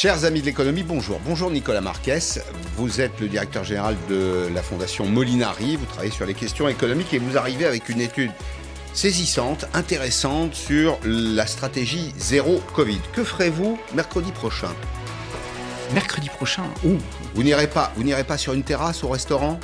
Chers amis de l'économie, bonjour. Bonjour Nicolas Marquez. Vous êtes le directeur général de la Fondation Molinari. Vous travaillez sur les questions économiques et vous arrivez avec une étude saisissante, intéressante sur la stratégie zéro Covid. Que ferez-vous mercredi prochain? Mercredi prochain Ouh. Vous n'irez pas, vous n'irez pas sur une terrasse au restaurant?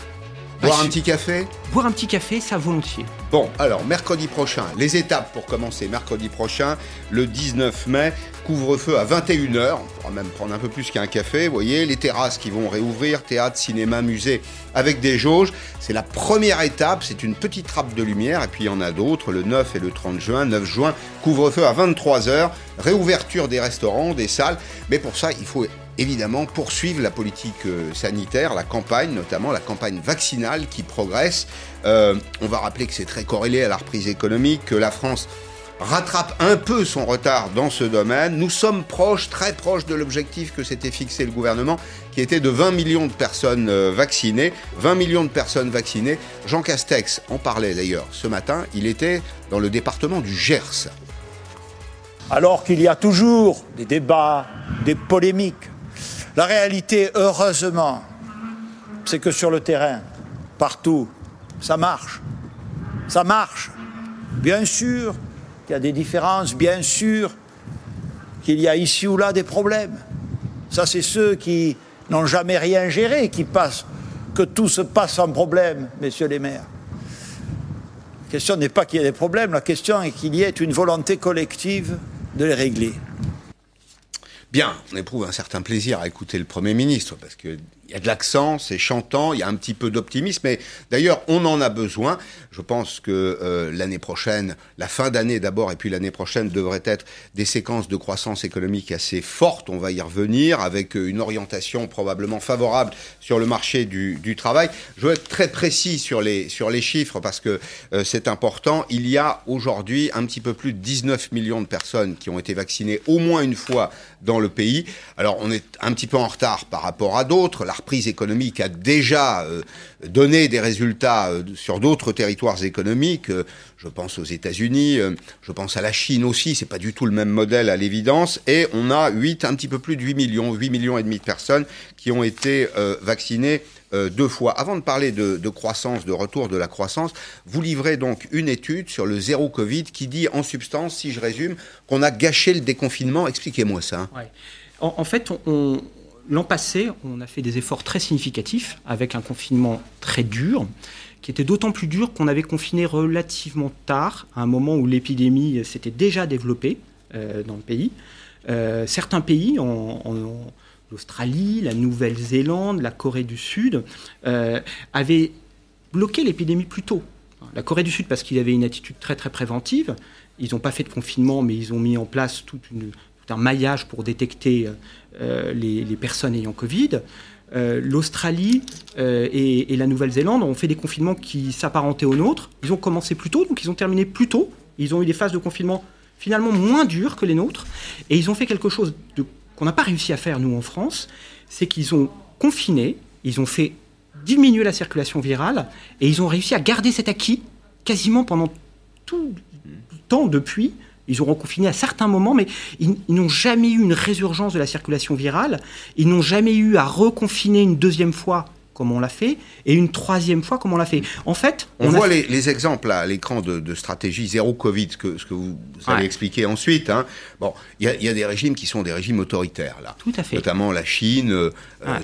Boire un petit café Boire un petit café, ça volontiers. Bon, alors mercredi prochain, les étapes pour commencer mercredi prochain, le 19 mai, couvre-feu à 21h, on pourra même prendre un peu plus qu'un café, vous voyez, les terrasses qui vont réouvrir, théâtre, cinéma, musée, avec des jauges. C'est la première étape, c'est une petite trappe de lumière, et puis il y en a d'autres, le 9 et le 30 juin, 9 juin, couvre-feu à 23h, réouverture des restaurants, des salles, mais pour ça, il faut évidemment poursuivre la politique euh, sanitaire, la campagne, notamment la campagne vaccinale qui progresse. Euh, on va rappeler que c'est très corrélé à la reprise économique, que la France rattrape un peu son retard dans ce domaine. Nous sommes proches, très proches de l'objectif que s'était fixé le gouvernement, qui était de 20 millions de personnes euh, vaccinées. 20 millions de personnes vaccinées. Jean Castex en parlait d'ailleurs ce matin. Il était dans le département du Gers. Alors qu'il y a toujours des débats, des polémiques, la réalité, heureusement, c'est que sur le terrain, partout, ça marche. Ça marche. Bien sûr qu'il y a des différences, bien sûr qu'il y a ici ou là des problèmes. Ça, c'est ceux qui n'ont jamais rien géré, qui passent, que tout se passe sans problème, messieurs les maires. La question n'est pas qu'il y ait des problèmes, la question est qu'il y ait une volonté collective de les régler. Bien, on éprouve un certain plaisir à écouter le Premier ministre, parce qu'il y a de l'accent, c'est chantant, il y a un petit peu d'optimisme, mais d'ailleurs, on en a besoin. Je pense que euh, l'année prochaine, la fin d'année d'abord, et puis l'année prochaine devrait être des séquences de croissance économique assez fortes, on va y revenir, avec une orientation probablement favorable sur le marché du, travail. Je veux être très précis sur les, sur les chiffres, parce que euh, c'est important. Il y a aujourd'hui un petit peu plus de 19 millions de personnes qui ont été vaccinées au moins une fois dans le pays. Alors on est un petit peu en retard par rapport à d'autres. Reprise économique a déjà euh, donné des résultats euh, sur d'autres territoires économiques. Euh, je pense aux États-Unis, je pense à la Chine aussi. C'est pas du tout le même modèle à l'évidence. Et on a 8, un petit peu plus de 8 millions, 8 millions et demi de personnes qui ont été vaccinées deux fois. Avant de parler de, croissance, de retour de la croissance, vous livrez donc une étude sur le zéro Covid qui dit en substance, si je résume, qu'on a gâché le déconfinement. Expliquez-moi ça. En, fait, l'an passé, on a fait des efforts très significatifs avec un confinement très dur, qui était d'autant plus dur qu'on avait confiné relativement tard, à un moment où l'épidémie s'était déjà développée euh, dans le pays. Euh, certains pays, l'Australie, la Nouvelle-Zélande, la Corée du Sud, euh, avaient bloqué l'épidémie plus tôt. La Corée du Sud parce qu'il avait une attitude très très préventive. Ils n'ont pas fait de confinement, mais ils ont mis en place toute une, un maillage pour détecter euh, les, personnes ayant Covid. Euh, L'Australie euh, et, la Nouvelle-Zélande ont fait des confinements qui s'apparentaient aux nôtres. Ils ont commencé plus tôt, donc ils ont terminé plus tôt. Ils ont eu des phases de confinement finalement moins dures que les nôtres. Et ils ont fait quelque chose qu'on n'a pas réussi à faire, nous, en France. C'est qu'ils ont confiné, ils ont fait diminuer la circulation virale, et ils ont réussi à garder cet acquis quasiment pendant tout le temps depuis ils ont reconfiné à certains moments, mais ils, n'ont jamais eu une résurgence de la circulation virale. Ils n'ont jamais eu à reconfiner une deuxième fois comme on l'a fait, et une troisième fois comme on l'a fait. En fait, on, voit les, exemples à l'écran de, stratégie zéro Covid, ce que, ce que vous, allez expliquer ensuite. Hein. Bon, il y, a des régimes qui sont des régimes autoritaires là. Tout à fait. Notamment la Chine, euh,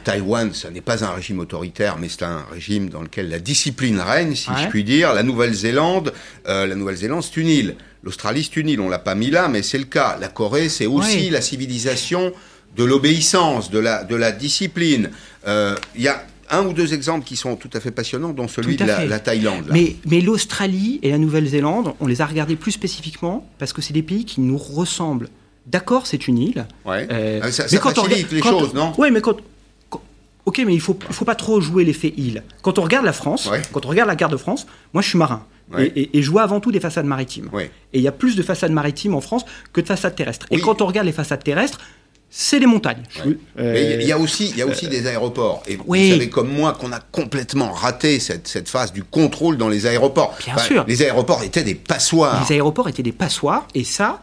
Taïwan, ça n'est pas un régime autoritaire, mais c'est un régime dans lequel la discipline règne, si je puis dire. La Nouvelle-Zélande, euh, la Nouvelle-Zélande, c'est une île. L'Australie, c'est une île. On l'a pas mis là, mais c'est le cas. La Corée, c'est aussi la civilisation de l'obéissance, de la, de la discipline. Euh, il y a un ou deux exemples qui sont tout à fait passionnants, dont celui de la, Thaïlande. Mais, mais l'Australie et la Nouvelle-Zélande, on les a regardés plus spécifiquement parce que c'est des pays qui nous ressemblent. D'accord, c'est une île. Ouais. Euh, ah, ça, mais quand on, les choses, non Oui, mais quand, Ok, mais il faut, faut pas trop jouer l'effet île. Quand on regarde la France, quand on regarde la carte de France, moi je suis marin. Et, je vois avant tout des façades maritimes. Et il y a plus de façades maritimes en France que de façades terrestres. Et quand on regarde les façades terrestres, c'est les montagnes. Mais il y a aussi, il y a aussi des aéroports. Et vous savez comme moi qu'on a complètement raté cette, cette phase du contrôle dans les aéroports. Bien sûr. Les aéroports étaient des passoires. Les aéroports étaient des passoires. Et ça,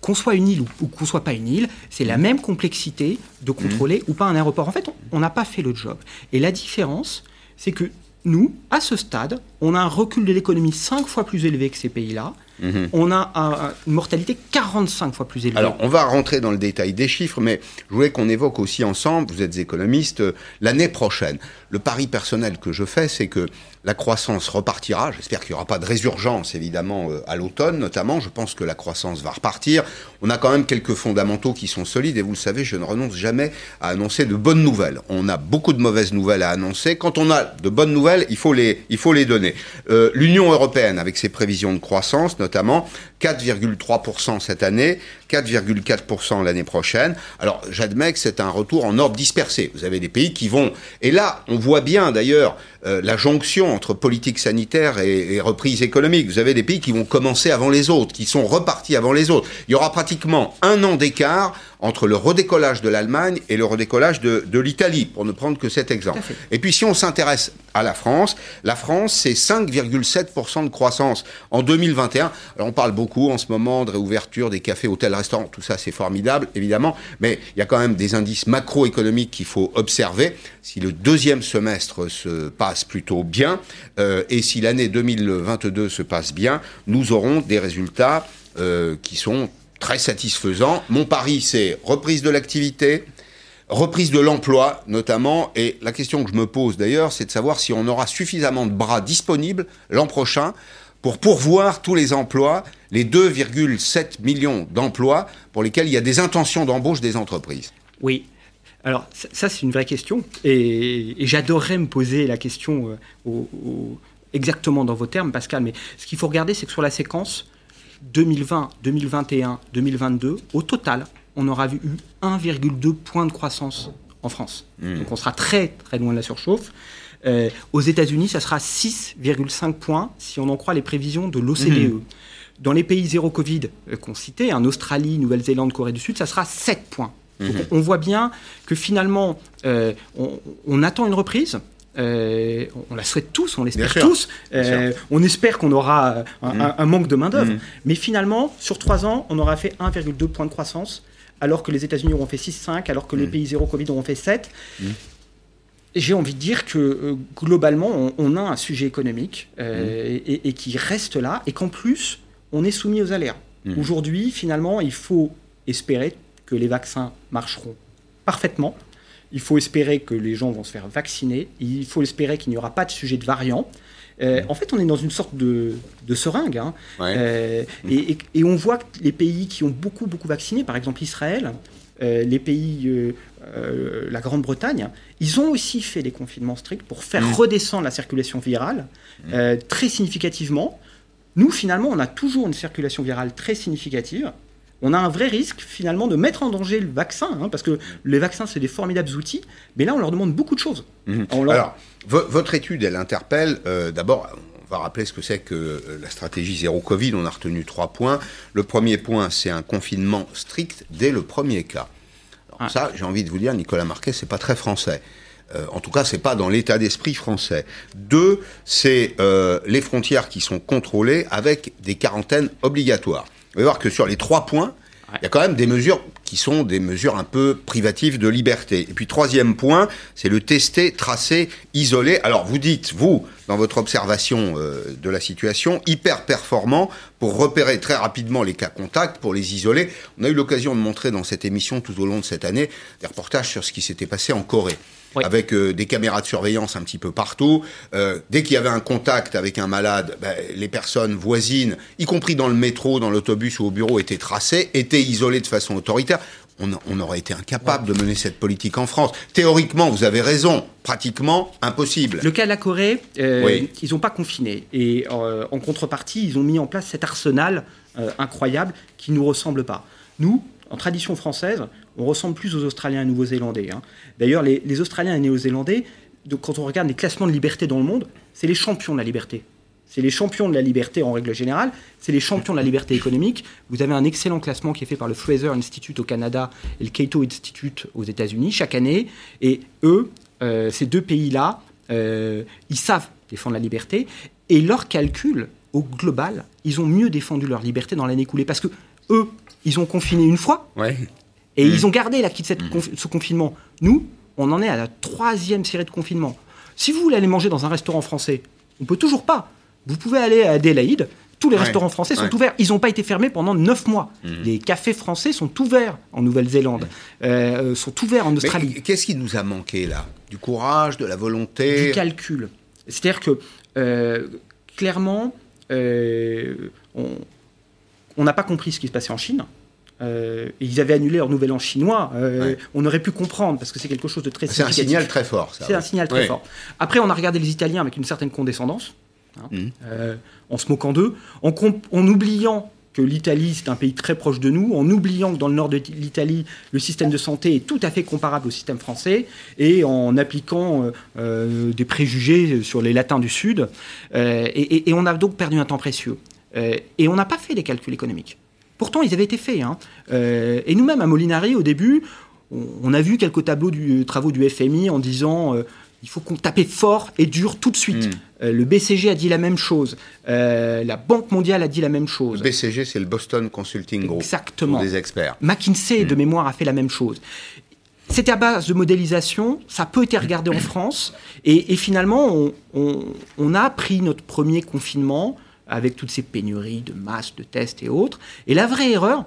qu'on soit une île ou, qu'on soit pas une île, c'est la même complexité de contrôler mmh. ou pas un aéroport. En fait, on n'a pas fait le job. Et la différence, c'est que nous, à ce stade, on a un recul de l'économie cinq fois plus élevé que ces pays-là. Mhm. On a une mortalité 45 fois plus élevée. Alors, on va rentrer dans le détail des chiffres, mais je voulais qu'on évoque aussi ensemble, vous êtes économiste, euh, l'année prochaine. Le pari personnel que je fais, c'est que la croissance repartira. J'espère qu'il n'y aura pas de résurgence, évidemment, euh, à l'automne, notamment. Je pense que la croissance va repartir. On a quand même quelques fondamentaux qui sont solides, et vous le savez, je ne renonce jamais à annoncer de bonnes nouvelles. On a beaucoup de mauvaises nouvelles à annoncer. Quand on a de bonnes nouvelles, il faut les, il faut les donner. Euh, L'Union européenne, avec ses prévisions de croissance, notamment 4,3% cette année, 4,4% l'année prochaine. Alors, j'admets que c'est un retour en ordre dispersé. Vous avez des pays qui vont... Et là, on voit bien, d'ailleurs, euh, la jonction entre politique sanitaire et, et, reprise économique. Vous avez des pays qui vont commencer avant les autres, qui sont repartis avant les autres. Il y aura pratiquement un an d'écart entre le redécollage de l'Allemagne et le redécollage de, de l'Italie, pour ne prendre que cet exemple. Et puis si on s'intéresse à la France, la France, c'est 5,7% de croissance en 2021. Alors on parle beaucoup en ce moment de réouverture des cafés, hôtels, restaurants, tout ça c'est formidable, évidemment, mais il y a quand même des indices macroéconomiques qu'il faut observer. Si le deuxième semestre se passe plutôt bien, euh, et si l'année 2022 se passe bien, nous aurons des résultats euh, qui sont très satisfaisant. Mon pari, c'est reprise de l'activité, reprise de l'emploi notamment. Et la question que je me pose d'ailleurs, c'est de savoir si on aura suffisamment de bras disponibles l'an prochain pour pourvoir tous les emplois, les 2,7 millions d'emplois pour lesquels il y a des intentions d'embauche des entreprises. Oui. Alors ça, c'est une vraie question. Et, j'adorerais me poser la question euh, exactement dans vos termes, Pascal. Mais ce qu'il faut regarder, c'est que sur la séquence, 2020, 2021, 2022, au total, on aura vu 1,2 point de croissance en France. Hmm. Donc on sera très très loin de la surchauffe. Euh, aux États-Unis, ça sera 6,5 points si on en croit les prévisions de l'OCDE. Hmm. Dans les pays zéro Covid euh, qu'on citait, en Australie, Nouvelle-Zélande, Corée du Sud, ça sera 7 points. Donc on voit bien que finalement, euh, on, attend une reprise. Euh, on la souhaite tous, on l'espère tous. Euh, on espère qu'on aura un, manque de main-d'œuvre. Mm. Mais finalement, sur trois ans, on aura fait 1,2 point de croissance, alors que les États-Unis auront fait 6,5, alors que les pays zéro Covid auront fait 7. Mm. J'ai envie de dire que euh, globalement, on, a un sujet économique et, qui reste là, et qu'en plus, on est soumis aux aléas. Aujourd'hui, finalement, il faut espérer que les vaccins marcheront parfaitement il faut espérer que les gens vont se faire vacciner. Il faut espérer qu'il n'y aura pas de sujet de variant. Euh, en fait, on est dans une sorte de, seringue. Hein. Euh, et, on voit que les pays qui ont beaucoup, beaucoup vacciné, par exemple Israël, euh, les pays, la Grande-Bretagne, ils ont aussi fait des confinements stricts pour faire mm. redescendre la circulation virale mm. très significativement. Nous, finalement, on a toujours une circulation virale très significative on a un vrai risque finalement de mettre en danger le vaccin, hein, parce que les vaccins, c'est des formidables outils, mais là, on leur demande beaucoup de choses. Mhm. Alors, votre étude, elle interpelle, euh, d'abord, on va rappeler ce que c'est que euh, la stratégie zéro Covid, on a retenu trois points. Le premier point, c'est un confinement strict dès le premier cas. Alors, ah. Ça, j'ai envie de vous dire, Nicolas Marquet, c'est pas très français. Euh, en tout cas, c'est pas dans l'état d'esprit français. Deux, c'est les frontières qui sont contrôlées avec des quarantaines obligatoires. Vous allez voir que sur les trois points, il y a quand même des mesures qui sont des mesures un peu privatives de liberté. Et puis troisième point, c'est le tester, tracer, isoler. Alors vous dites, vous, dans votre observation euh, de la situation, hyper performant pour repérer très rapidement les cas contacts, pour les isoler. On a eu l'occasion de montrer dans cette émission tout au long de cette année des reportages sur ce qui s'était passé en Corée avec euh, des caméras de surveillance un petit peu partout. Euh, dès qu'il y avait un contact avec un malade, ben, les personnes voisines, y compris dans le métro, dans l'autobus ou au bureau, étaient tracées, étaient isolées de façon autoritaire. On, aurait été incapable de mener cette politique en France. Théoriquement, vous avez raison. Pratiquement impossible. Le cas de la Corée, euh, ils n'ont pas confiné. Et en contrepartie, ils ont mis en place cet arsenal incroyable qui ne nous ressemble pas. Nous, en tradition française, on ressemble plus aux Australiens et Nouveaux-Zélandais. Hein. D'ailleurs, les, Australiens et Néo-Zélandais, quand on regarde les classements de liberté dans le monde, c'est les champions de la liberté. c'est les champions de la liberté en règle générale, c'est les champions de la liberté économique. Vous avez un excellent classement qui est fait par le Fraser Institute au Canada et le Cato Institute aux États-Unis chaque année. Et eux, euh, ces deux pays-là, euh, ils savent défendre la liberté. Et leur calcul, au global, ils ont mieux défendu leur liberté dans l'année écoulée. Parce que eux, ils ont confiné une fois. Et ils mmh. ont gardé l'acquis de cette mmh. ce confinement. Nous, on en est à la troisième série de confinement. Si vous voulez aller manger dans un restaurant français, on peut toujours pas. Vous pouvez aller à Adélaïde, tous les restaurants français sont ouverts. Ils n'ont pas été fermés pendant neuf mois. Mmh. Les cafés français sont ouverts en Nouvelle-Zélande, euh, sont ouverts en Australie. Qu'est-ce qui nous a manqué là? Du courage, de la volonté? Du calcul. C'est-à-dire que, euh, clairement, euh, on n'a pas compris ce qui se passait en Chine. Euh, ils avaient annulé leur nouvel an chinois. Euh, on aurait pu comprendre parce que c'est quelque chose de très. C'est un signal très fort. C'est un signal très fort. Après, on a regardé les Italiens avec une certaine condescendance, hein, mhm. euh, en se moquant d'eux, en, en, oubliant que l'Italie c'est un pays très proche de nous, en oubliant que dans le nord de l'Italie le système de santé est tout à fait comparable au système français, et en appliquant des préjugés sur les latins du sud. Et, et, on a donc perdu un temps précieux. Et on n'a pas fait les calculs économiques. Pourtant, ils avaient été faits. Hein. Euh, et nous-mêmes, à Molinari, au début, on, a vu quelques tableaux du, travaux du FMI en disant euh, il faut qu'on tape fort et dur tout de suite. Hmm. Euh, le BCG a dit la même chose. la Banque mondiale a dit la même chose. Le BCG, c'est le Boston Consulting Group. Exactement. Des experts. McKinsey, de hmm. mémoire, a fait la même chose. C'était à base de modélisation, ça peut être regardé en France, et, finalement, on, a pris notre premier confinement avec toutes ces pénuries de masques, de tests et autres. Et la vraie erreur,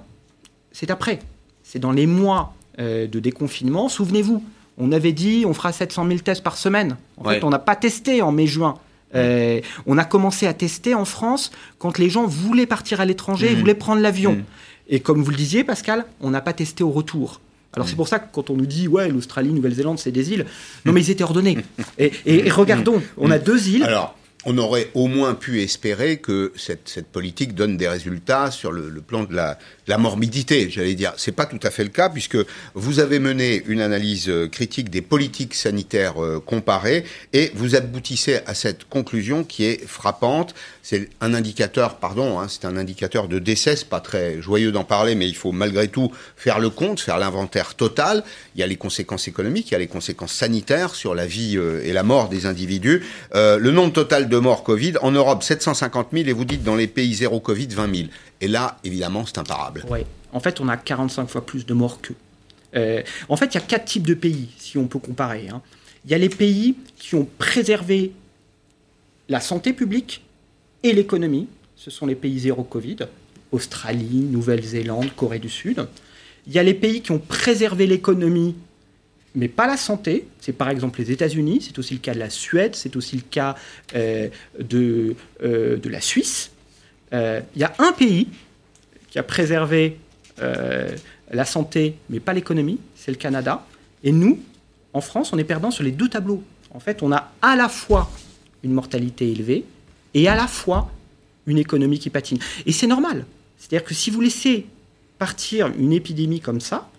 c'est après. C'est dans les mois euh, de déconfinement. Souvenez-vous, on avait dit on fera 700 000 tests par semaine. En fait, on n'a pas testé en mai-juin. Euh, on a commencé à tester en France quand les gens voulaient partir à l'étranger et mmh. voulaient prendre l'avion. Mmh. Et comme vous le disiez, Pascal, on n'a pas testé au retour. Alors c'est mmh. pour ça que quand on nous dit ouais l'Australie, Nouvelle-Zélande, c'est des îles, non mais ils étaient ordonnés. Et, et regardons, on a deux îles. Alors on aurait au moins pu espérer que cette, politique donne des résultats sur le plan de la, la morbidité, j'allais dire. C'est pas tout à fait le cas puisque vous avez mené une analyse euh, critique des politiques sanitaires euh, comparées et vous aboutissez à cette conclusion qui est frappante. C'est un indicateur, pardon, hein, c'est un indicateur de décès. C'est pas très joyeux d'en parler, mais il faut malgré tout faire le compte, faire l'inventaire total. Il y a les conséquences économiques, il y a les conséquences sanitaires sur la vie euh, et la mort des individus. le nombre total de morts Covid en Europe 750 000 et vous dites dans les pays zéro Covid 20 000. Et là, évidemment, c'est imparable. Oui. En fait, on a 45 fois plus de morts qu'eux. Euh, en fait, il y a quatre types de pays, si on peut comparer. Hein. Il y a les pays qui ont préservé la santé publique et l'économie. Ce sont les pays zéro Covid. Australie, Nouvelle-Zélande, Corée du Sud. Il y a les pays qui ont préservé l'économie, mais pas la santé. C'est par exemple les États-Unis, c'est aussi le cas de la Suède, c'est aussi le cas euh, de, euh, de la Suisse. Il y a un pays qui a préservé euh, la santé, mais pas l'économie, c'est le Canada. Et nous, en France, on est perdant sur les deux tableaux. En fait, on a à la fois une mortalité élevée et à la fois une économie qui patine. Et c'est normal. C'est-à-dire que si vous laissez partir une épidémie comme ça,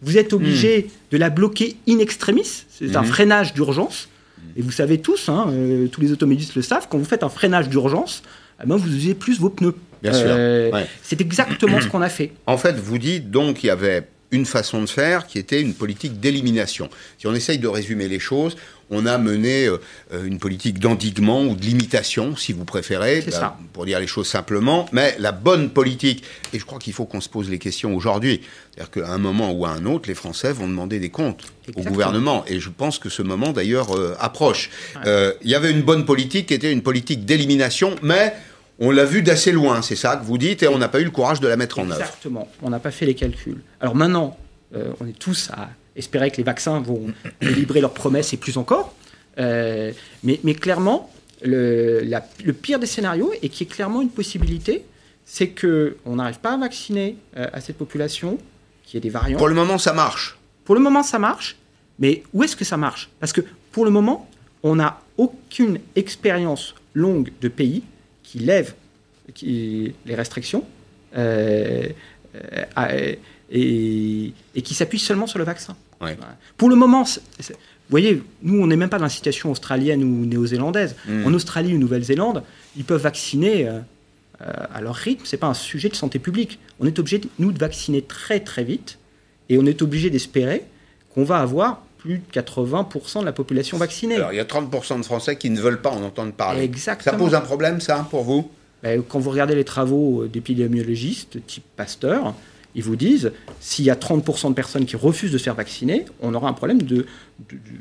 vous êtes obligé hmm. de la bloquer in extremis. C'est un hmm. freinage d'urgence. Et vous savez tous, hein, euh, tous les automobilistes le savent, quand vous faites un freinage d'urgence, eh ben, vous usez plus vos pneus. Bien sûr. Euh, c'est exactement ce qu'on a fait. En fait, vous dites donc qu'il y avait une façon de faire qui était une politique d'élimination. Si on essaye de résumer les choses, on a mené euh, une politique d'endiguement ou de limitation, si vous préférez, bah, pour dire les choses simplement. Mais la bonne politique, et je crois qu'il faut qu'on se pose les questions aujourd'hui, c'est-à-dire qu'à un moment ou à un autre, les Français vont demander des comptes au gouvernement. Et je pense que ce moment, d'ailleurs, euh, approche. Il y avait une bonne politique qui était une politique d'élimination, mais on l'a vu d'assez loin, c'est ça que vous dites, et on n'a pas eu le courage de la mettre en œuvre. Exactement, on n'a pas fait les calculs. Alors maintenant, euh, on est tous à espérer que les vaccins vont délivrer leurs promesses et plus encore. Euh, mais, clairement, le, pire des scénarios, et qui est clairement une possibilité, c'est qu'on n'arrive pas à vacciner euh, à cette population, qui est des variants. Pour le moment, ça marche. Pour le moment, ça marche. Mais où est-ce que ça marche? Parce que pour le moment, on n'a aucune expérience longue de pays qui lève qui, les restrictions euh, euh, et, et, qui s'appuie seulement sur le vaccin. Pour le moment, voyez, nous, on n'est même pas dans la situation australienne ou néo-zélandaise. Mm. En Australie ou Nouvelle-Zélande, ils peuvent vacciner euh, à leur rythme. C'est pas un sujet de santé publique. On est obligé, nous, de vacciner très très vite, et on est obligé d'espérer qu'on va avoir plus de 80% de la population vaccinée. Alors, il y a 30% de Français qui ne veulent pas en entendre parler. Exactement. Ça pose un problème, ça, pour vous? Ben, Quand vous regardez les travaux euh, d'épidémiologistes type Pasteur, ils vous disent s'il y a 30% de personnes qui refusent de se faire vacciner, on aura un problème de, de-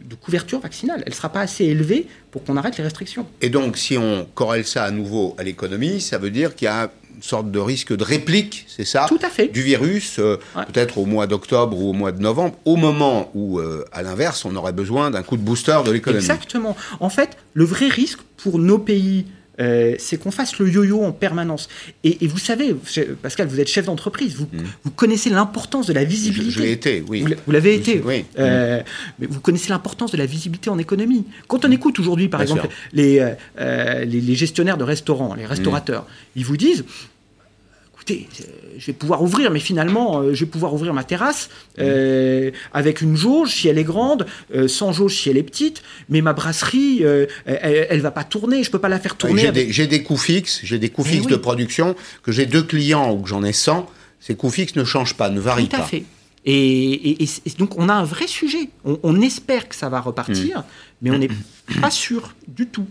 de couverture vaccinale. Elle ne sera pas assez élevée pour qu'on arrête les restrictions. Et donc, si on corrèle ça à nouveau à l'économie, ça veut dire qu'il y a une sorte de risque de réplique, c'est ça? Tout à fait. Du virus, euh, Ouais. peut-être au mois d'octobre ou au mois de novembre, au moment où, euh, à l'inverse, on aurait besoin d'un coup de booster de l'économie. Exactement. En fait, le vrai risque pour nos pays, euh, c'est qu'on fasse le yo-yo en permanence. Et, et vous savez, Pascal, vous êtes chef d'entreprise, vous, vous connaissez l'importance de la Mm. Je, visibilité. je l'ai été, oui. Vous l'a- Vous l'avez été. oui. Euh, mais vous connaissez l'importance de la visibilité en économie. Quand on écoute aujourd'hui, par Bien exemple, les, euh, euh, les, les gestionnaires de restaurants, les restaurateurs, Mm. ils vous disent écoutez, euh, je vais pouvoir ouvrir, mais finalement, euh, je vais pouvoir ouvrir ma terrasse Mm. euh, avec une jauge si elle est grande, euh, sans jauge si elle est petite, mais ma brasserie, euh, elle, elle va pas tourner, je peux pas la faire tourner. J'ai avec- des, coûts fixes, j'ai des coûts fixes oui. de production, que j'ai deux clients ou que j'en ai 100, ces coûts fixes ne changent pas, ne varient Tout à pas. fait. Et, et- et- et donc on a un vrai sujet. On, on espère que ça va repartir, mais on n'est pas sûr du tout.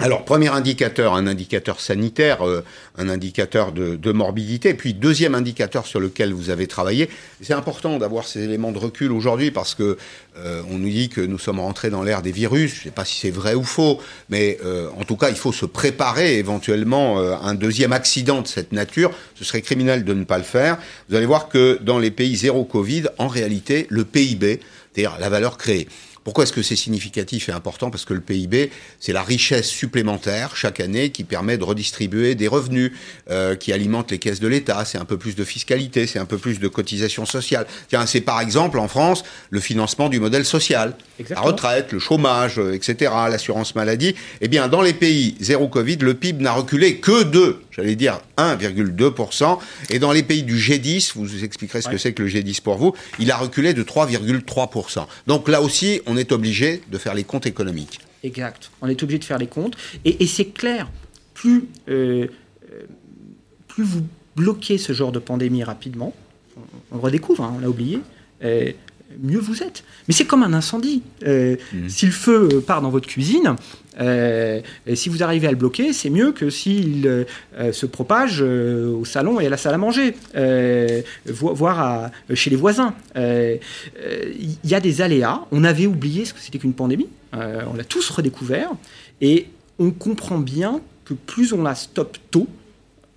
Alors, premier indicateur, un indicateur sanitaire, euh, un indicateur de, de morbidité. Puis, deuxième indicateur sur lequel vous avez travaillé. C'est important d'avoir ces éléments de recul aujourd'hui parce que euh, on nous dit que nous sommes rentrés dans l'ère des virus. Je ne sais pas si c'est vrai ou faux, mais euh, en tout cas, il faut se préparer éventuellement euh, à un deuxième accident de cette nature. Ce serait criminel de ne pas le faire. Vous allez voir que dans les pays zéro Covid, en réalité, le PIB, c'est-à-dire la valeur créée, pourquoi est-ce que c'est significatif et important? Parce que le PIB, c'est la richesse supplémentaire chaque année qui permet de redistribuer des revenus, euh, qui alimentent les caisses de l'État. C'est un peu plus de fiscalité, c'est un peu plus de cotisation sociale. Tiens, c'est par exemple en France le financement du modèle social, Exactement. la retraite, le chômage, euh, etc., l'assurance maladie. Eh bien, dans les pays zéro Covid, le PIB n'a reculé que de, j'allais dire 1,2%. Et dans les pays du G10, vous expliquerez ce que c'est que le G10 pour vous, il a reculé de 3,3%. Donc là aussi, on est obligé de faire les comptes économiques. Exact. On est obligé de faire les comptes. Et, et c'est clair, plus, euh, euh, plus vous bloquez ce genre de pandémie rapidement, on, redécouvre, hein, on l'a oublié, euh, mieux vous êtes. Mais c'est comme un incendie. Euh, Si le feu part dans votre cuisine, euh, si vous arrivez à le bloquer, c'est mieux que s'il euh, euh, se propage au salon et à la salle à manger, vo- voire chez les voisins. Il y a des aléas. On avait oublié ce que c'était qu'une pandémie. On l'a tous redécouvert. Et on comprend bien que plus on la stoppe tôt,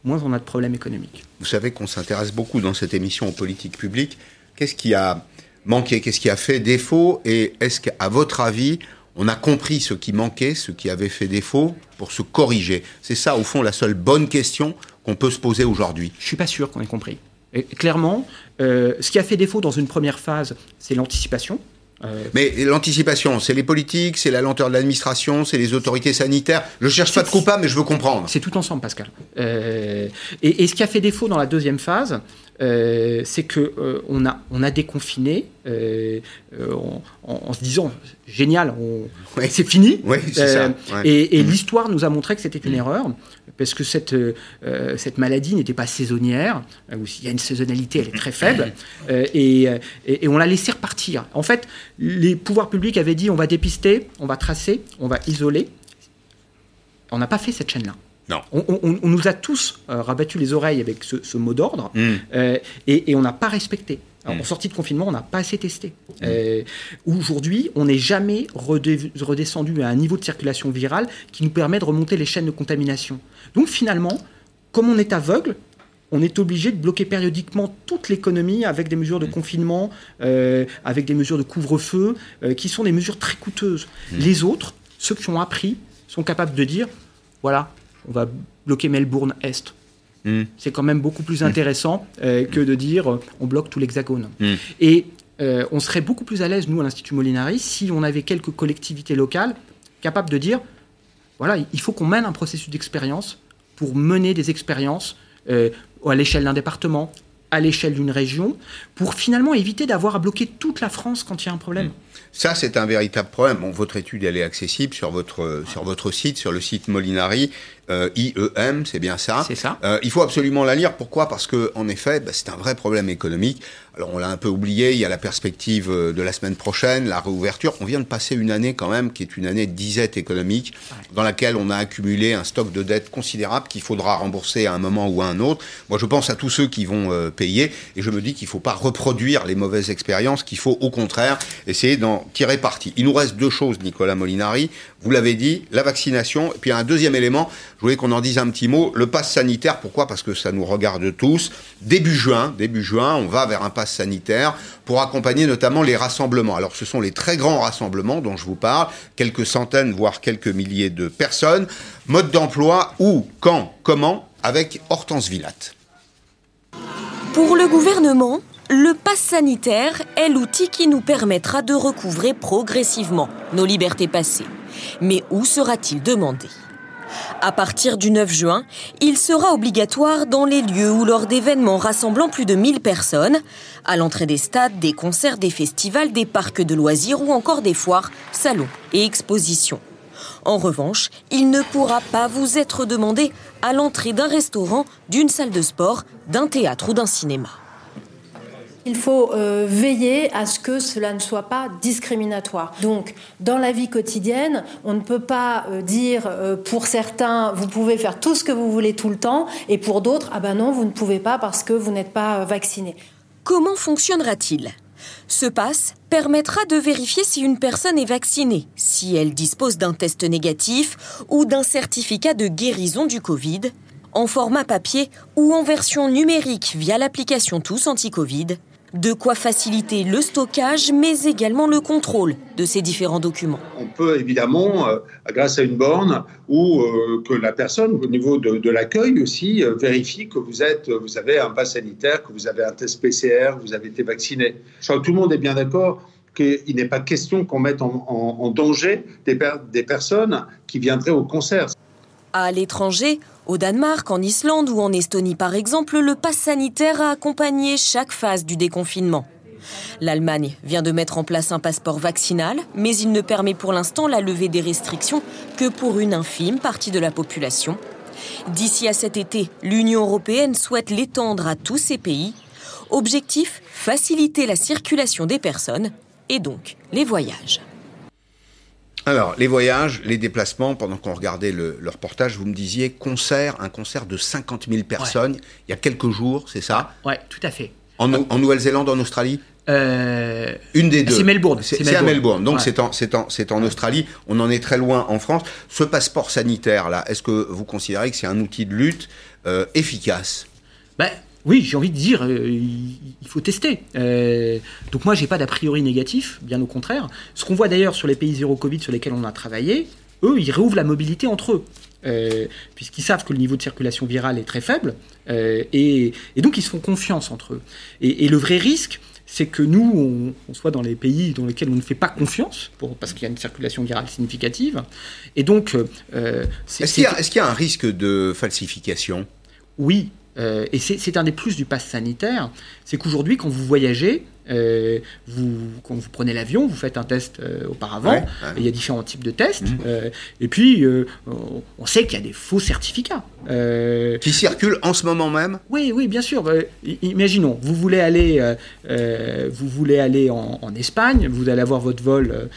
moins on a de problèmes économiques. Vous savez qu'on s'intéresse beaucoup dans cette émission aux politiques publiques. Qu'est-ce qui a manqué? Qu'est-ce qui a fait défaut? Et est-ce qu'à votre avis, on a compris ce qui manquait, ce qui avait fait défaut, pour se corriger C'est ça, au fond, la seule bonne question qu'on peut se poser aujourd'hui. Je suis pas sûr qu'on ait compris. Et clairement, euh, ce qui a fait défaut dans une première phase, c'est l'anticipation. Euh, Mais l'anticipation, c'est les politiques, c'est la lenteur de l'administration, c'est les autorités sanitaires. Je cherche pas de coupable, mais je veux comprendre. C'est tout ensemble, Pascal. Euh, et, et ce qui a fait défaut dans la deuxième phase, euh, c'est que euh, on a on a déconfiné euh, en, en- en se disant génial, c'est fini. Ça. ouais. Et, et l'histoire nous a montré que c'était une erreur, parce que cette, cette maladie n'était pas saisonnière, ou s'il y a une saisonnalité, elle est très faible, et, euh, et- et on l'a laissé repartir. En fait, les pouvoirs publics avaient dit on va dépister, on va tracer, on va isoler. On n'a pas fait cette chaîne-là. Non. On, on- on nous a tous euh, rabattu les oreilles avec ce, ce mot d'ordre, Mm. euh, et, et on n'a pas respecté. Alors, Mm. En sortie de confinement, on n'a pas assez testé. Euh, Aujourd'hui, on n'est jamais redescendu à un niveau de circulation virale qui nous permet de remonter les chaînes de contamination. Donc finalement, comme on est aveugle, on est obligé de bloquer périodiquement toute l'économie avec des mesures de confinement, euh, avec des mesures de couvre-feu, qui sont des mesures très coûteuses. Les autres, ceux qui ont appris, sont capables de dire, voilà, on va bloquer Melbourne Est. Mm. C'est quand même beaucoup plus intéressant euh, que de dire on bloque tout l'hexagone. Mm. Et euh, on serait beaucoup plus à l'aise, nous, à l'Institut Molinari, si on avait quelques collectivités locales capables de dire voilà, il faut qu'on mène un processus d'expérience pour mener des expériences euh, à l'échelle d'un département, à l'échelle d'une région pour finalement éviter d'avoir à bloquer toute la France quand il y a un problème. Ça, c'est un véritable problème. Bon, votre étude, elle est accessible sur votre, sur votre site, sur le site Molinari. Euh, IEM, c'est bien ça. C'est ça. Euh, il faut absolument la lire. Pourquoi? Parce que, en effet, bah, c'est un vrai problème économique. Alors, on l'a un peu oublié. Il y a la perspective euh, de la semaine prochaine, la réouverture. On vient de passer une année quand même qui est une année de disette économique, dans laquelle on a accumulé un stock de dettes considérable qu'il faudra rembourser à un moment ou à un autre. Moi, je pense à tous ceux qui vont payer, et je me dis qu'il ne faut pas reproduire les mauvaises expériences. Qu'il faut, au contraire, essayer d'en tirer parti. Il nous reste deux choses, Nicolas Molinari. Vous l'avez dit, la vaccination. Et puis un deuxième élément, je voulais qu'on en dise un petit mot, le pass sanitaire. Pourquoi? Parce que ça nous regarde tous. Début juin, début juin, on va vers un pass sanitaire pour accompagner notamment les rassemblements. Alors ce sont les très grands rassemblements dont je vous parle, quelques centaines, voire quelques milliers de personnes. Mode d'emploi, où, quand, comment, avec Hortense Villatte. Pour le gouvernement, le pass sanitaire est l'outil qui nous permettra de recouvrer progressivement nos libertés passées. Mais où sera-t-il demandé? À partir du 9 juin, il sera obligatoire dans les lieux ou lors d'événements rassemblant plus de 1000 personnes, à l'entrée des stades, des concerts, des festivals, des parcs de loisirs ou encore des foires, salons et expositions. En revanche, il ne pourra pas vous être demandé à l'entrée d'un restaurant, d'une salle de sport, d'un théâtre ou d'un cinéma. Il faut euh, veiller à ce que cela ne soit pas discriminatoire. Donc, dans la vie quotidienne, on ne peut pas euh, dire euh, pour certains, vous pouvez faire tout ce que vous voulez tout le temps, et pour d'autres, ah ben non, vous ne pouvez pas parce que vous n'êtes pas vacciné. Comment fonctionnera-t-il? Ce passe permettra de vérifier si une personne est vaccinée, si elle dispose d'un test négatif ou d'un certificat de guérison du Covid, en format papier ou en version numérique via l'application Tous Anti-Covid de quoi faciliter le stockage, mais également le contrôle de ces différents documents. On peut évidemment, euh, grâce à une borne, ou euh, que la personne, au niveau de, l'accueil aussi, euh, vérifie que vous, êtes, vous avez un pass sanitaire, que vous avez un test PCR, que vous avez été vacciné. Je crois que tout le monde est bien d'accord qu'il n'est pas question qu'on mette en, danger des, des personnes qui viendraient au concert. À l'étranger, au Danemark, en Islande ou en Estonie par exemple, le pass sanitaire a accompagné chaque phase du déconfinement. L'Allemagne vient de mettre en place un passeport vaccinal, mais il ne permet pour l'instant la levée des restrictions que pour une infime partie de la population. D'ici à cet été, l'Union européenne souhaite l'étendre à tous ces pays. Objectif, faciliter la circulation des personnes et donc les voyages. Alors, les voyages, les déplacements, pendant qu'on regardait le, reportage, vous me disiez concert, un concert de 50 000 personnes, il y a quelques jours, c'est ça? Oui, tout à fait. En, Nouvelle-Zélande, en Australie? Euh, Une des deux. C'est Melbourne. C'est à Melbourne. Donc c'est en, en, Australie. On en est très loin en France. Ce passeport sanitaire là, est-ce que vous considérez que c'est un outil de lutte euh, efficace? Ben, oui, j'ai envie de dire, euh, il faut tester. Euh, donc moi, j'ai pas d'a priori négatif, bien au contraire. Ce qu'on voit d'ailleurs sur les pays zéro Covid sur lesquels on a travaillé, eux, ils réouvrent la mobilité entre eux. Euh, puisqu'ils savent que le niveau de circulation virale est très faible, et, donc ils se font confiance entre eux. Et, le vrai risque, c'est que nous, on, soit dans les pays dans lesquels on ne fait pas confiance, pour, parce qu'il y a une circulation virale significative. Et donc, est-ce qu'il y, a un risque de falsification? Oui, euh, et c'est un des plus du pass sanitaire, c'est qu'aujourd'hui, quand vous voyagez, euh, vous, quand vous prenez l'avion, vous faites un test euh, auparavant. Il y a différents types de tests. Mhm. et puis, on sait qu'il y a des faux certificats. Qui circulent en ce moment même? Oui, oui, bien sûr. imaginons, vous voulez aller, vous voulez aller en, en, Espagne, vous allez avoir votre vol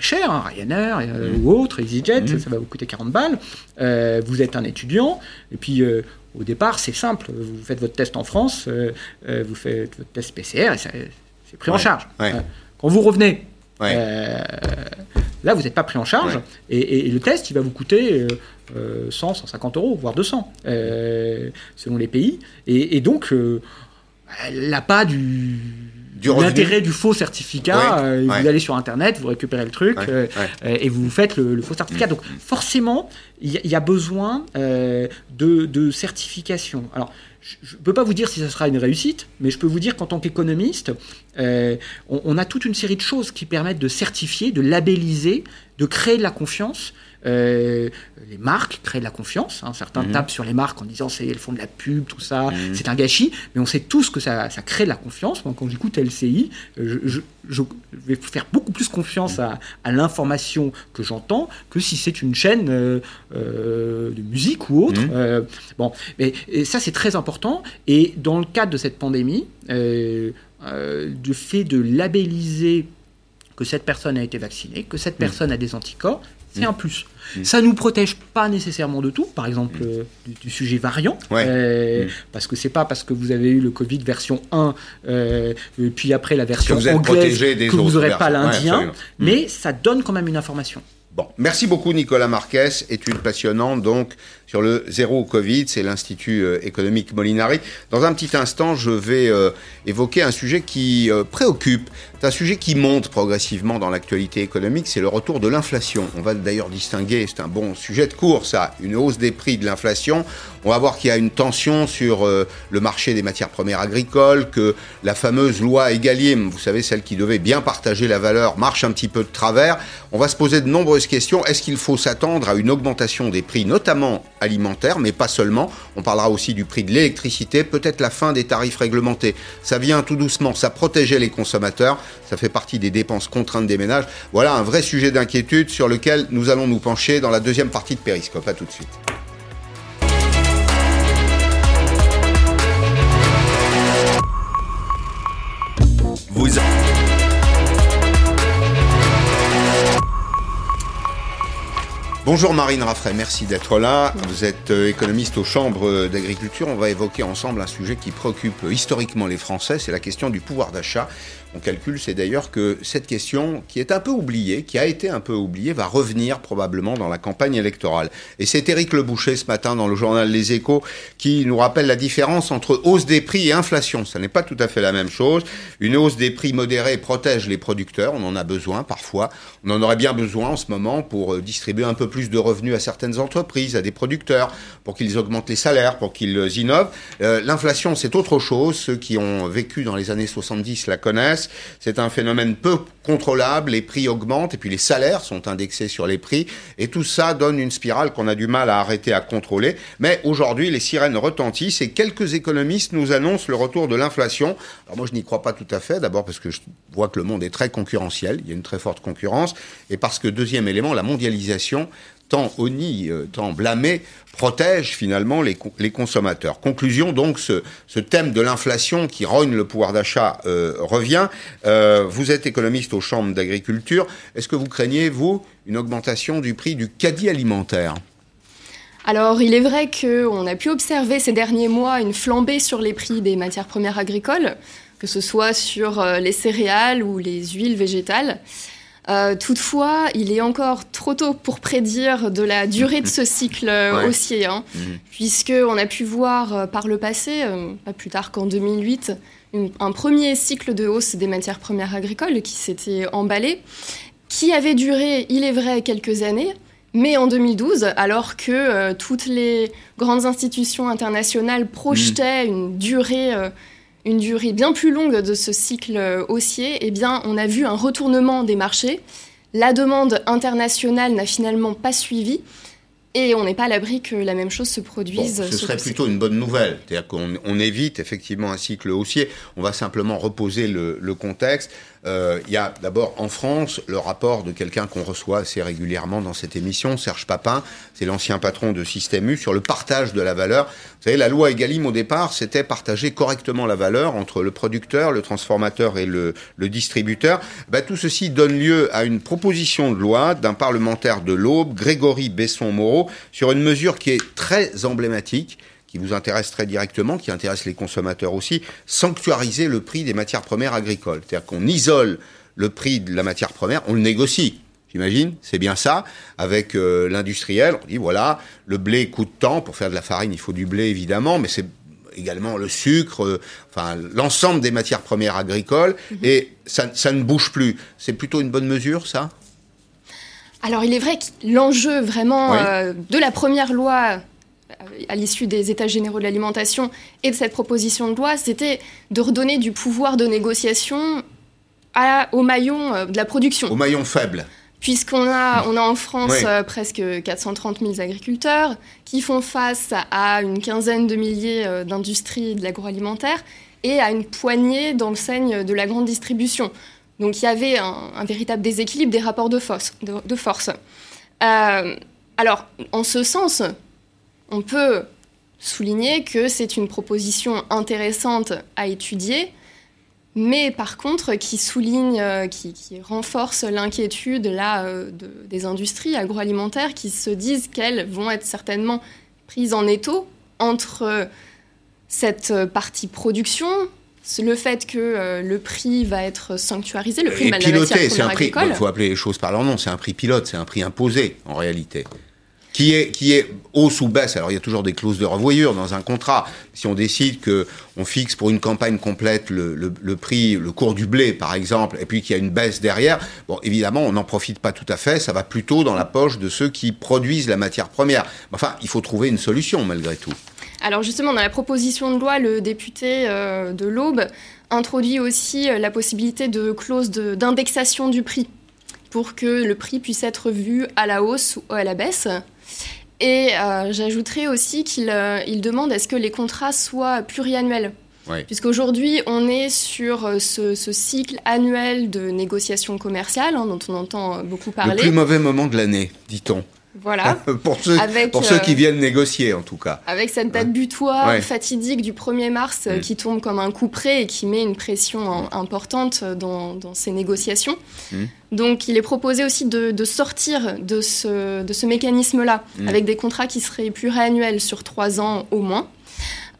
cher, hein, Ryanair euh, mmh. ou autre, EasyJet, mmh. ça, va vous coûter 40 balles. Euh, vous êtes un étudiant, et puis euh, au départ, c'est simple. Vous faites votre test en France, vous faites votre test PCR, et c'est pris en charge. Quand vous revenez, là, vous n'êtes pas pris en charge, et, le test, il va vous coûter 100, 150 euros, voire 200, selon les pays. Et, et donc, l'appât du l'intérêt du faux certificat. Euh, vous allez sur Internet, vous récupérez le truc euh, euh, et vous faites le, faux certificat. Mm. Donc forcément, il y, a besoin de, de, certification. Alors, je ne peux pas vous dire si ça sera une réussite, mais je peux vous dire qu'en tant qu'économiste, on, a toute une série de choses qui permettent de certifier, de labelliser de créer de la confiance. Euh, les marques créent de la confiance. Hein. Certains Mhm. tapent sur les marques en disant c'est elles font de la pub, tout ça, Mhm. c'est un gâchis. Mais on sait tous que ça, ça crée de la confiance. Moi, quand j'écoute LCI, euh, je, je- je vais faire beaucoup plus confiance à, à l'information que j'entends que si c'est une chaîne euh, euh, de musique ou autre. Mhm. Bon, mais ça c'est très important. Et dans le cadre de cette pandémie, le fait de labelliser que cette personne a été vaccinée, que cette personne a des anticorps, c'est Mm. un plus. Mm. Ça nous protège pas nécessairement de tout, par exemple euh, du, du sujet variant, Ouais. euh, Mm. parce que c'est pas parce que vous avez eu le Covid version 1, euh, puis après la version êtes anglaise des que vous n'aurez pas. Ouais, l'indien. Mm. mais ça donne quand même une information. Bon, merci beaucoup Nicolas Marquez, étude passionnante donc sur le zéro Covid, c'est l'Institut euh, économique Molinari. Dans un petit instant, je vais euh, évoquer un sujet qui euh, préoccupe, un sujet qui monte progressivement dans l'actualité économique, c'est le retour de l'inflation. On va d'ailleurs distinguer, c'est un bon sujet de cours ça, une hausse des prix de l'inflation. On va voir qu'il y a une tension sur le marché des matières premières agricoles, que la fameuse loi Egalim, vous savez celle qui devait bien partager la valeur, marche un petit peu de travers. On va se poser de nombreuses questions. Est-ce qu'il faut s'attendre à une augmentation des prix, notamment alimentaires, mais pas seulement On parlera aussi du prix de l'électricité, peut-être la fin des tarifs réglementés. Ça vient tout doucement, ça protégeait les consommateurs, ça fait partie des dépenses contraintes des ménages. Voilà un vrai sujet d'inquiétude sur lequel nous allons nous pencher dans la deuxième partie de Périscope. À tout de suite. Bonjour Marine Raffray, merci d'être là. Vous êtes euh, économiste aux chambres d'agriculture. On va évoquer ensemble un sujet qui préoccupe euh, historiquement les Français, c'est la question du pouvoir d'achat. On calcule, c'est d'ailleurs que cette question, qui est un peu oubliée, qui a été un peu oubliée, va revenir probablement dans la campagne électorale. Et c'est Éric Le Boucher ce matin dans le journal Les Échos qui nous rappelle la différence entre hausse des prix et inflation. Ça n'est pas tout à fait la même chose. Une hausse des prix modérée protège les producteurs, on en a besoin parfois. On en aurait bien besoin en ce moment pour euh, distribuer un peu plus de revenus à certaines entreprises, à des producteurs, pour qu'ils augmentent les salaires, pour qu'ils euh, innovent. Euh, L'inflation, c'est autre chose. Ceux qui ont vécu dans les années 70 la connaissent. C'est un phénomène peu contrôlable. Les prix augmentent et puis les salaires sont indexés sur les prix. Et tout ça donne une spirale qu'on a du mal à arrêter, à contrôler. Mais aujourd'hui, les sirènes retentissent et quelques économistes nous annoncent le retour de l'inflation. Alors moi, je n'y crois pas tout à fait. D'abord parce que je vois que le monde est très concurrentiel. Il y a une très forte concurrence. Et parce que, deuxième élément, la mondialisation tant honni, euh, tant blâmé, protège finalement les, co- les consommateurs. Conclusion donc, ce, thème de l'inflation qui rogne le pouvoir d'achat euh, revient. Euh, vous êtes économiste aux chambres d'agriculture. Est-ce que vous craignez, vous, une augmentation du prix du caddie alimentaire? Alors, il est vrai qu'on a pu observer ces derniers mois une flambée sur les prix des matières premières agricoles, que ce soit sur les céréales ou les huiles végétales. Euh, toutefois, il est encore trop tôt pour prédire de la durée de ce cycle euh, Ouais. haussier, hein, Mhm. puisqu'on a pu voir euh, par le passé, pas plus tard qu'en 2008, une- un premier cycle de hausse des matières premières agricoles qui s'était emballé, qui avait duré, il est vrai, quelques années, mais en 2012, alors que euh, toutes les grandes institutions internationales projetaient une durée, euh, une durée bien plus longue de ce cycle euh, haussier, eh bien, on a vu un retournement des marchés. La demande internationale n'a finalement pas suivi. Et on n'est pas à l'abri que la même chose se Bon, produise. ce serait plutôt une bonne nouvelle. C'est-à-dire qu'on on évite effectivement un cycle haussier. On va simplement reposer le, le contexte. Euh, Il y a d'abord en France le rapport de quelqu'un qu'on reçoit assez régulièrement dans cette émission, Serge Papin. C'est l'ancien patron de Système U sur le partage de la valeur. Vous savez, la loi Egalim au départ, c'était partager correctement la valeur entre le producteur, le transformateur et le, le distributeur. Ben, tout ceci donne lieu à une proposition de loi d'un parlementaire de l'Aube, Grégory Besson-Moreau, sur une mesure qui est très emblématique qui vous intéresse très directement, qui intéresse les consommateurs aussi, sanctuariser le prix des matières premières agricoles. C'est-à-dire qu'on isole le prix de la matière première, on le négocie. J'imagine, c'est bien ça. Avec euh, l'industriel, on dit voilà, le blé coûte tant. Pour faire de la farine, il faut du blé évidemment, mais c'est également le sucre, euh, enfin l'ensemble des matières premières agricoles, et ça, ça ne bouge plus. C'est plutôt une bonne mesure, ça? Alors il est vrai que l'enjeu vraiment Oui. euh, de la première loi à l'issue des États généraux de l'alimentation et de cette proposition de loi, c'était de redonner du pouvoir de négociation à, au maillon euh, de la production. Au maillon faible. puisqu'on a, on a en France euh, presque 430 000 agriculteurs qui font face à une quinzaine de milliers euh, d'industries de l'agroalimentaire et à une poignée d'enseignes de la grande distribution. Donc il y avait un, véritable déséquilibre des rapports de force. De, force. Euh, alors, en ce sens, on peut souligner que c'est une proposition intéressante à étudier, mais par contre qui souligne, euh, qui, renforce l'inquiétude là euh, des industries agroalimentaires qui se disent qu'elles vont être certainement prises en étau entre cette partie production, le fait que euh, le prix va être sanctuarisé, le prix de la matière c'est un prix. Il faut appeler les choses par leur nom. C'est un prix pilote, c'est un prix imposé en réalité qui est, qui hausse ou baisse. Alors il y a toujours des clauses de revoyure dans un contrat. Si on décide que on fixe pour une campagne complète le, le, prix, le cours du blé par exemple, et puis qu'il y a une baisse derrière, bon évidemment on n'en profite pas tout à fait. Ça va plutôt dans la poche de ceux qui produisent la matière première. Enfin, il faut trouver une solution malgré tout. Alors justement, dans la proposition de loi, le député euh, de l'Aube introduit aussi euh, la possibilité de clause d'indexation du prix pour que le prix puisse être vu à la hausse ou à la baisse. Et euh, j'ajouterais aussi qu'il euh, il demande à ce que les contrats soient pluriannuels. Puisqu'aujourd'hui, on est sur euh, ce, cycle annuel de négociations commerciales hein, dont on entend beaucoup parler. Le plus mauvais moment de l'année, dit-on. Voilà. pour ceux, pour ceux qui viennent négocier, en tout cas. Avec cette date butoir fatidique du 1er mars mm. qui tombe comme un coup près et qui met une pression importante dans, ces négociations. Mm. Donc, il est proposé aussi de, sortir de ce, de ce mécanisme-là, mm. avec des contrats qui seraient plus réannuels sur trois ans au moins.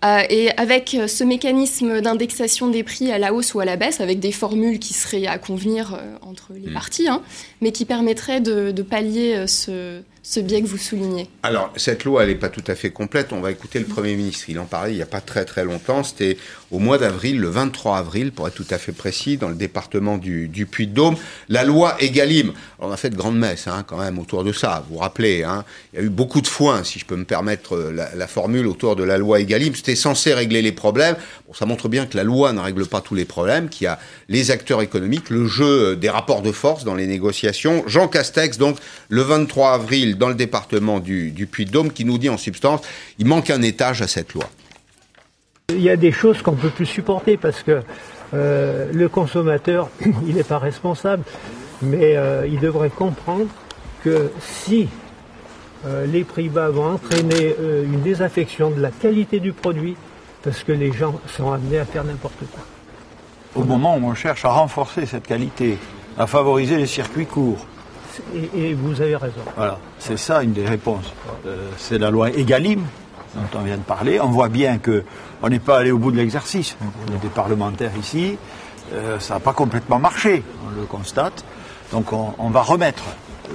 Euh, et avec ce mécanisme d'indexation des prix à la hausse ou à la baisse, avec des formules qui seraient à convenir euh, entre les parties, hein, mais qui permettraient de, de pallier euh, ce, ce biais que vous soulignez Alors, cette loi, elle n'est pas tout à fait complète. On va écouter le Premier ministre. Il en parlait il n'y a pas très très longtemps. C'était au mois d'avril, le 23 avril, pour être tout à fait précis, dans le département du, Puy-de-Dôme. La loi Egalim. on a fait de grandes messes hein, quand même autour de ça. Vous vous rappelez, hein, il y a eu beaucoup de foin, si je peux me permettre euh, la, formule, autour de la loi Egalim. C'était censé régler les problèmes. Bon, ça montre bien que la loi ne règle pas tous les problèmes, qu'il y a les acteurs économiques, le jeu des rapports de force dans les négociations. Jean Castex, donc, le 23 avril, dans le département du, Puy-de-Dôme qui nous dit en substance il manque un étage à cette loi. Il y a des choses qu'on ne peut plus supporter parce que euh, le consommateur, il n'est pas responsable, mais euh, il devrait comprendre que si euh, les prix bas vont entraîner une désaffection de la qualité du produit, parce que les gens sont amenés à faire n'importe quoi. Au moment où on cherche à renforcer cette qualité, à favoriser les circuits courts, et, vous avez raison. Voilà, c'est ça une des réponses. Euh, c'est la loi Egalim dont on vient de parler. On voit bien qu'on n'est pas allé au bout de l'exercice. On est des parlementaires ici. Euh, ça n'a pas complètement marché, on le constate. Donc on va remettre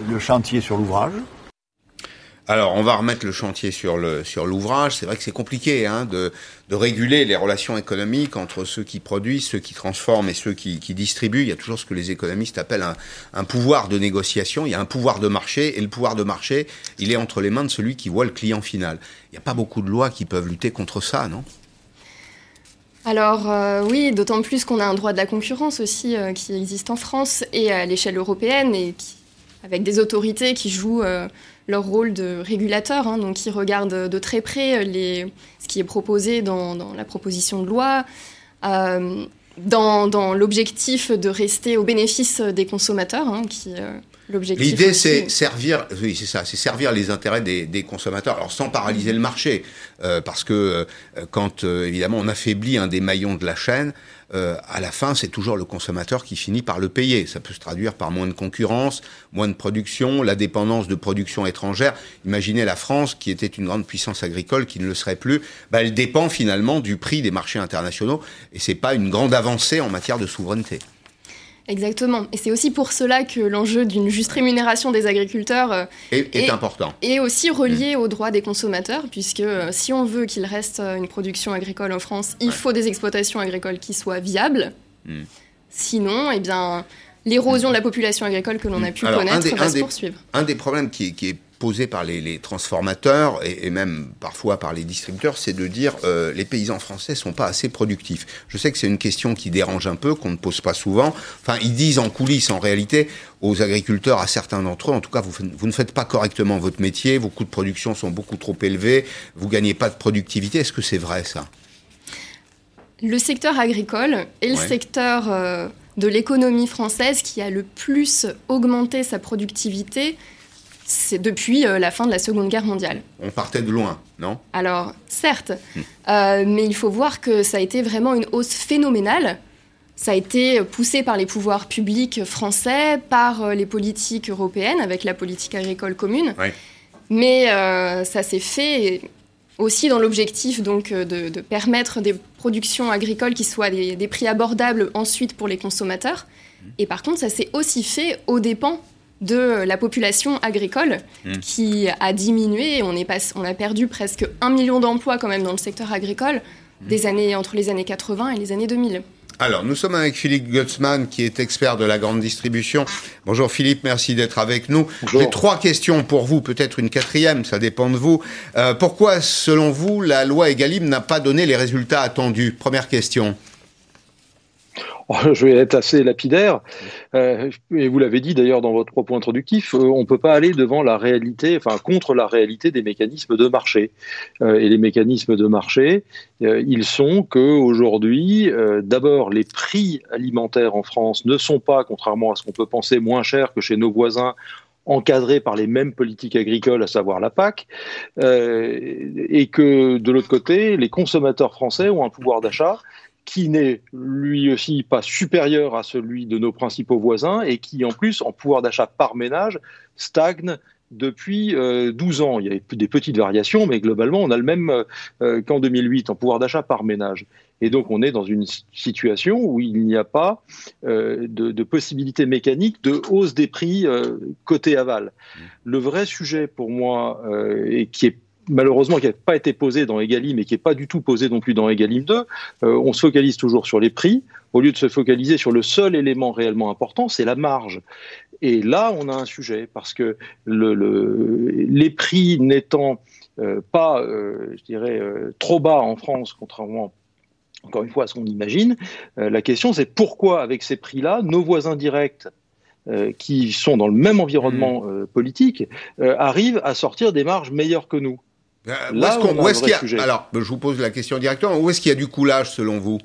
le chantier sur l'ouvrage. Alors, on va remettre le chantier sur l'ouvrage. C'est vrai que c'est compliqué hein, de, réguler les relations économiques entre ceux qui produisent, ceux qui transforment et ceux qui, distribuent. Il y a toujours ce que les économistes appellent un, pouvoir de négociation. Il y a un pouvoir de marché et le pouvoir de marché, il est entre les mains de celui qui voit le client final. Il n'y a pas beaucoup de lois qui peuvent lutter contre ça, non? Alors euh, oui, d'autant plus qu'on a un droit de la concurrence aussi euh, qui existe en France et à l'échelle européenne et avec des autorités qui jouent euh, leur rôle de régulateur, hein, donc ils regardent de très près les, ce qui est proposé dans, la proposition de loi, euh, dans, l'objectif de rester au bénéfice des consommateurs, hein, qui euh, L'idée, c'est servir, oui, c'est ça, c'est servir les intérêts des, consommateurs, alors sans paralyser le marché, euh, parce que quand évidemment on affaiblit un des maillons de la chaîne, euh, à la fin, c'est toujours le consommateur qui finit par le payer. Ça peut se traduire par moins de concurrence, moins de production, la dépendance de production étrangère. Imaginez la France, qui était une grande puissance agricole, qui ne le serait plus. Bah, elle dépend finalement du prix des marchés internationaux, et c'est pas une grande avancée en matière de souveraineté. Exactement. Et c'est aussi pour cela que l'enjeu d'une juste rémunération des agriculteurs euh, est, important. Et aussi relié aux droits des consommateurs, puisque euh, si on veut qu'il reste euh, une production agricole en France, il faut des exploitations agricoles qui soient viables. Hmm. Sinon, eh bien, l'érosion de la population agricole que l'on a pu connaître va se poursuivre. Un des problèmes qui, qui est posée par les, transformateurs et, même parfois par les distributeurs, c'est de dire euh, les paysans français sont pas assez productifs. Je sais que c'est une question qui dérange un peu, qu'on ne pose pas souvent. Enfin, ils disent en coulisses, en réalité, aux agriculteurs, à certains d'entre eux, en tout cas, vous, vous, ne faites pas correctement votre métier, vos coûts de production sont beaucoup trop élevés, vous gagnez pas de productivité. Est-ce que c'est vrai ça? Le secteur agricole est le secteur euh, de l'économie française qui a le plus augmenté sa productivité c'est depuis euh, la fin de la Seconde Guerre mondiale. On partait de loin, non? Alors, certes, hmm. euh, mais il faut voir que ça a été vraiment une hausse phénoménale. Ça a été poussé par les pouvoirs publics français, par euh, les politiques européennes, avec la politique agricole commune. Mais ça s'est fait aussi dans l'objectif donc de, permettre des productions agricoles qui soient des, des prix abordables ensuite pour les consommateurs. Hmm. Et par contre, ça s'est aussi fait aux dépens de la population agricole hmm. qui a diminué. On, est on a perdu presque un million d'emplois quand même dans le secteur agricole hmm. des années, entre les années 80 et les années 2000. Alors, nous sommes avec Philippe Gutzmann, qui est expert de la grande distribution. Bonjour Philippe, merci d'être avec nous. J'ai trois questions pour vous, peut-être une quatrième, ça dépend de vous. Euh, pourquoi, selon vous, la loi Egalim n'a pas donné les résultats attendus? Première question. je vais être assez lapidaire, euh, et vous l'avez dit d'ailleurs dans votre propos introductif, euh, on ne peut pas aller devant la réalité, enfin contre la réalité des mécanismes de marché. Euh, et les mécanismes de marché, ils sont qu'aujourd'hui, d'abord, les prix alimentaires en France ne sont pas, contrairement à ce qu'on peut penser, moins chers que chez nos voisins encadrés par les mêmes politiques agricoles, à savoir la PAC, et que de l'autre côté, les consommateurs français ont un pouvoir d'achat qui n'est lui aussi pas supérieur à celui de nos principaux voisins et qui, en plus, en pouvoir d'achat par ménage, stagne depuis 12 euh, ans. Il y a des petites variations, mais globalement, on a le même euh, euh, qu'en 2008 en pouvoir d'achat par ménage. Et donc, on est dans une situation où il n'y a pas de, de, possibilité mécanique de hausse des prix côté aval. Mmh. Le vrai sujet pour moi, et qui est malheureusement qui n'a pas été posé dans Egalim et qui n'est pas du tout posé non plus dans Egalim 2, euh, on se focalise toujours sur les prix, au lieu de se focaliser sur le seul élément réellement important, c'est la marge. Et là, on a un sujet, parce que le, les prix n'étant euh, pas, euh, je dirais, trop bas en France, contrairement encore une fois à ce qu'on imagine, la question c'est pourquoi avec ces prix-là, nos voisins directs qui sont dans le même environnement mmh. politique arrivent à sortir des marges meilleures que nous. Euh, où est-ce qu'il y a, alors, je vous pose la question directement, où est-ce qu'il y a du coulage selon vous?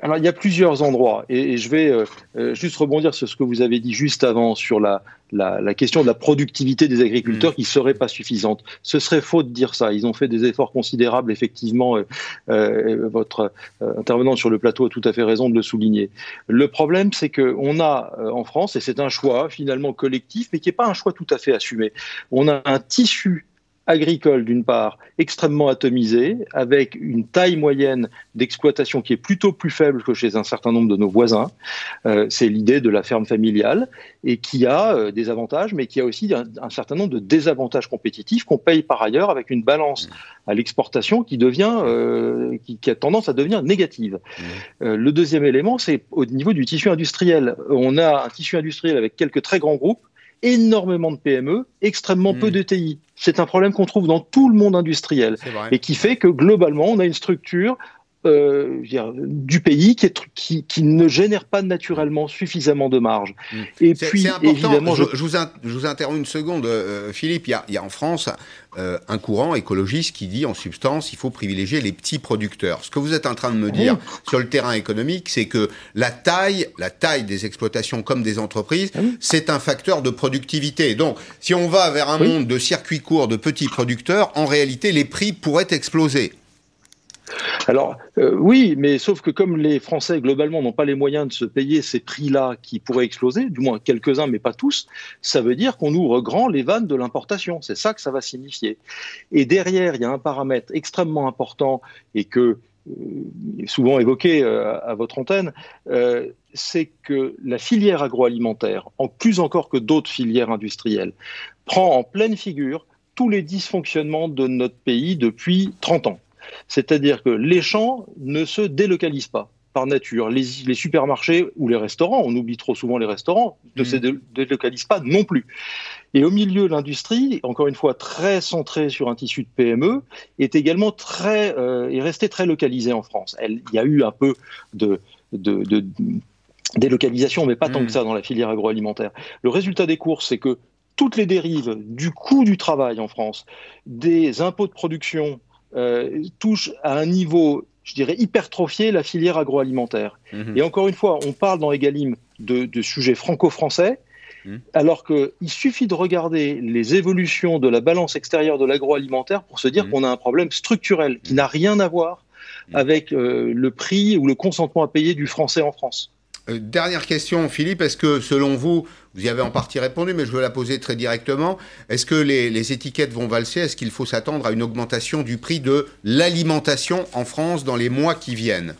Alors, il y a plusieurs endroits, et, je vais euh, euh, juste rebondir sur ce que vous avez dit juste avant sur la, la, question de la productivité des agriculteurs mm. qui serait pas suffisante. Ce serait faux de dire ça. Ils ont fait des efforts considérables, effectivement. votre intervenant sur le plateau a tout à fait raison de le souligner. Le problème, c'est qu'on a en France, et c'est un choix finalement collectif, mais qui n'est pas un choix tout à fait assumé. On a un tissu agricole d'une part extrêmement atomisé, avec une taille moyenne d'exploitation qui est plutôt plus faible que chez un certain nombre de nos voisins. Euh, c'est l'idée de la ferme familiale et qui a euh, des avantages, mais qui a aussi un, certain nombre de désavantages compétitifs qu'on paye par ailleurs avec une balance à l'exportation qui devient, euh, qui, qui, a tendance à devenir négative. le deuxième élément, c'est au niveau du tissu industriel. On a un tissu industriel avec quelques très grands groupes énormément de PME, extrêmement peu hmm. de TI. C'est un problème qu'on trouve dans tout le monde industriel et qui fait que globalement, on a une structure euh, du pays qui, est, qui, qui, ne génère pas naturellement suffisamment de marge. Hmm. Et puis, évidemment, je, je, vous je, vous interromps une seconde, euh, Philippe. Il y, a, il y, a, en France euh, un courant écologiste qui dit, en substance, il faut privilégier les petits producteurs. Ce que vous êtes en train de me dire sur le terrain économique, c'est que la taille, la taille des exploitations comme des entreprises, ah c'est un facteur de productivité. Donc, si on va vers un monde de circuits courts, de petits producteurs, en réalité, les prix pourraient exploser. Alors euh, oui, mais sauf que comme les Français globalement n'ont pas les moyens de se payer ces prix-là qui pourraient exploser, du moins quelques-uns mais pas tous, ça veut dire qu'on ouvre grand les vannes de l'importation. C'est ça que ça va signifier. Et derrière, il y a un paramètre extrêmement important et que euh, souvent évoqué euh, à votre antenne, c'est que la filière agroalimentaire, en plus encore que d'autres filières industrielles, prend en pleine figure tous les dysfonctionnements de notre pays depuis 30 ans. C'est-à-dire que les champs ne se délocalisent pas. par nature. Les, supermarchés ou les restaurants, on oublie trop souvent les restaurants, ne mmh. se délocalisent pas non plus. Et au milieu, l'industrie, encore une fois très centrée sur un tissu de PME, est également très, euh, est restée très localisée en France. Il y a eu un peu de, de, de délocalisation, mais pas tant que mmh. ça dans la filière agroalimentaire. Le résultat des courses, c'est que toutes les dérives du coût du travail en France, des impôts de production, euh, touchent à un niveau, je dirais, hypertrophié la filière agroalimentaire. Mmh. Et encore une fois, on parle dans Egalim de, de sujets franco-français, Hmm. Alors qu'il suffit de regarder les évolutions de la balance extérieure de l'agroalimentaire pour se dire hmm. qu'on a un problème structurel qui n'a rien à voir avec euh, le prix ou le consentement à payer du français en France. Euh, dernière question, Philippe. Est-ce que, selon vous, vous y avez en partie répondu, mais je veux la poser très directement. Est-ce que les, les, étiquettes vont valser? Est-ce qu'il faut s'attendre à une augmentation du prix de l'alimentation en France dans les mois qui viennent?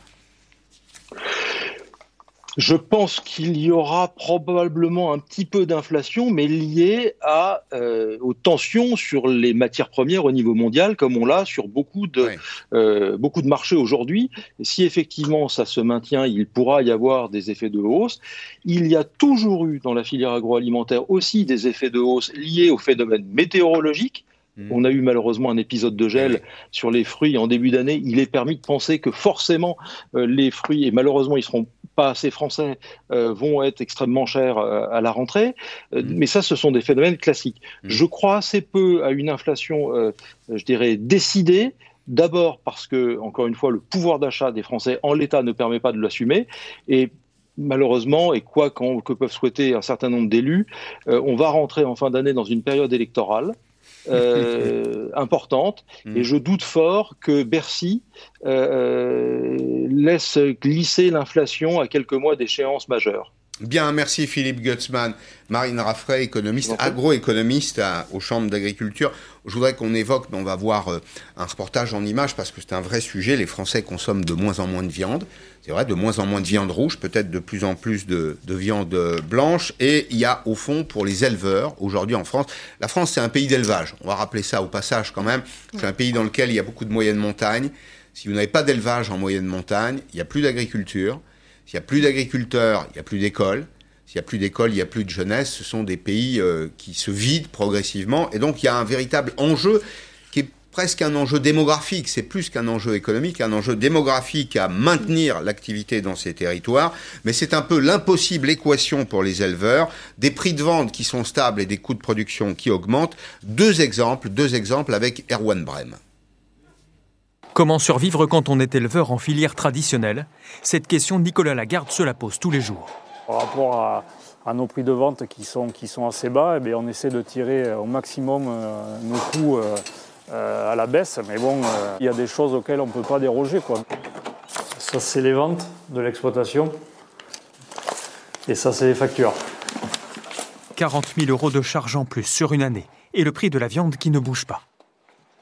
Je pense qu'il y aura probablement un petit peu d'inflation, mais liée à, euh, aux tensions sur les matières premières au niveau mondial, comme on l'a sur beaucoup de, euh, beaucoup de marchés aujourd'hui. Si effectivement ça se maintient, il pourra y avoir des effets de hausse. Il y a toujours eu dans la filière agroalimentaire aussi des effets de hausse liés au phénomène météorologique. Mmh. On a eu malheureusement un épisode de gel sur les fruits en début d'année. Il est permis de penser que forcément euh, les fruits, et malheureusement ils seront pas assez français euh, vont être extrêmement chers euh, à la rentrée. Euh, mm. Mais ça, ce sont des phénomènes classiques. Mm. Je crois assez peu à une inflation, je dirais, décidée. D'abord parce que, encore une fois, le pouvoir d'achat des Français en l'état ne permet pas de l'assumer. Et malheureusement, et quoi que peuvent souhaiter un certain nombre d'élus, on va rentrer en fin d'année dans une période électorale euh, importante. Mm. Et je doute fort que Bercy euh, euh, laisse glisser l'inflation à quelques mois d'échéance majeure. Bien, merci Philippe Gutzmann. Marine Raffray, économiste, agroéconomiste aux chambres d'agriculture. Je voudrais qu'on évoque, on va voir un reportage en images parce que c'est un vrai sujet. Les Français consomment de moins en moins de viande. C'est vrai, de moins en moins de viande rouge, peut-être de plus en plus de, viande blanche. Et il y a au fond pour les éleveurs, aujourd'hui en France, la France c'est un pays d'élevage. On va rappeler ça au passage quand même. C'est un pays dans lequel il y a beaucoup de moyennes montagnes. Si vous n'avez pas d'élevage en moyenne montagne, il n'y a plus d'agriculture. S'il n'y a plus d'agriculteurs, il n'y a plus d'école. S'il n'y a plus d'école, il n'y a plus de jeunesse. Ce sont des pays euh, qui se vident progressivement. Et donc il y a un véritable enjeu presque un enjeu démographique, c'est plus qu'un enjeu économique, un enjeu démographique à maintenir l'activité dans ces territoires, mais c'est un peu l'impossible équation pour les éleveurs, des prix de vente qui sont stables et des coûts de production qui augmentent. Deux exemples, deux exemples avec Erwan Brem. Comment survivre quand on est éleveur en filière traditionnelle? Cette question, Nicolas Lagarde se la pose tous les jours. Par rapport à, nos prix de vente qui sont, qui sont assez bas, eh on essaie de tirer au maximum euh, nos coûts. Euh, euh, à la baisse, mais bon, euh, il y a des choses auxquelles on ne peut pas déroger. Quoi. Ça, c'est les ventes de l'exploitation. Et ça, c'est les factures. 40 000 euros de charge en plus sur une année. Et le prix de la viande qui ne bouge pas.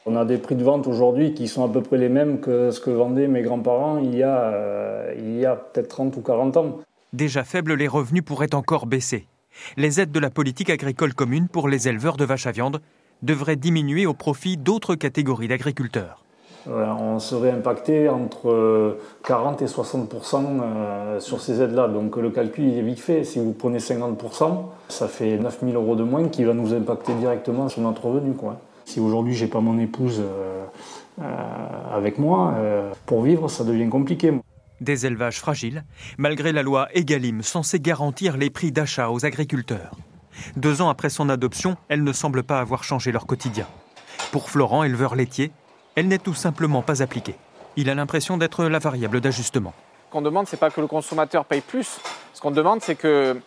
On a des prix de vente aujourd'hui qui sont à peu près les mêmes que ce que vendaient mes grands-parents il y a, euh, il y a peut-être 30 ou 40 ans. Déjà faibles, les revenus pourraient encore baisser. Les aides de la politique agricole commune pour les éleveurs de vaches à viande devrait diminuer au profit d'autres catégories d'agriculteurs. On serait impacté entre 40 et 60% euh, sur ces aides-là. Donc le calcul est vite fait. Si vous prenez 50% ça fait 9 000 euros de moins qui va nous impacter directement sur notre revenu. Quoi. Si aujourd'hui j'ai pas mon épouse euh, euh, avec moi, pour vivre, ça devient compliqué. Des élevages fragiles, malgré la loi Egalim censée garantir les prix d'achat aux agriculteurs. Deux ans après son adoption, elle ne semble pas avoir changé leur quotidien. Pour Florent, éleveur laitier, elle n'est tout simplement pas appliquée. Il a l'impression d'être la variable d'ajustement. Ce qu'on demande, c'est pas que le consommateur paye plus. Ce qu'on demande, c'est que